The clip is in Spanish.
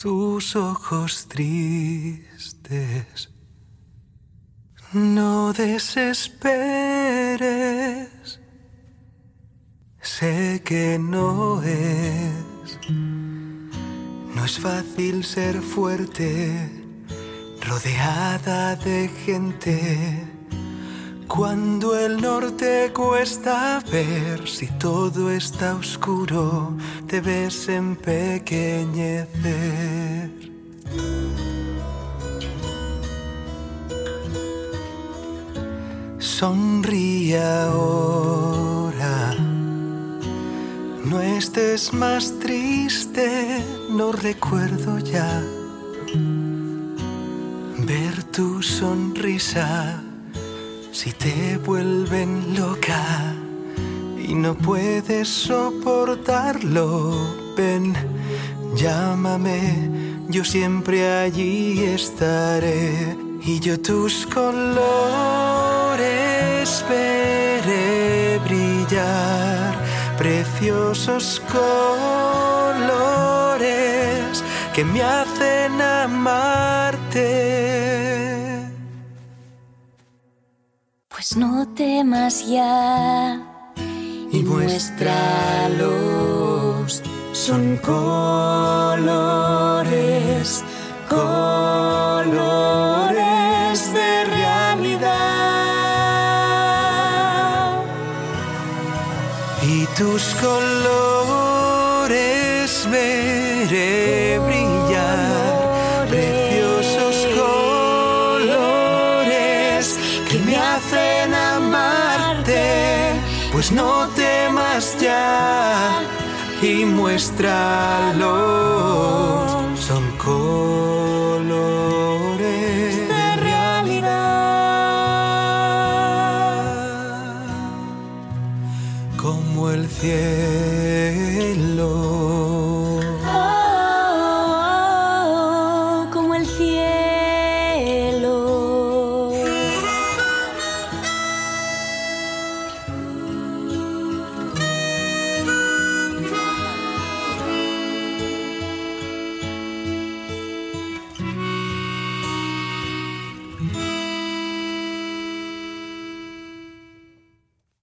tus ojos tristes. No desesperes, sé que no es, no es fácil ser fuerte, rodeada de gente cuando el norte cuesta ver, si todo está oscuro, debes empequeñecer. Sonríe ahora, no estés más triste, no recuerdo ya ver tu sonrisa si te vuelven loca y no puedes soportarlo, ven, llámame, yo siempre allí estaré y yo tus colores veré brillar, preciosos colores que me hacen amarte. Pues no temas ya y muéstralos. Son colores, colores de realidad. Y tus colores veré brillar, preciosos colores que me hacen. Pues no temas ya y muéstralos. Son colores de realidad como el cielo.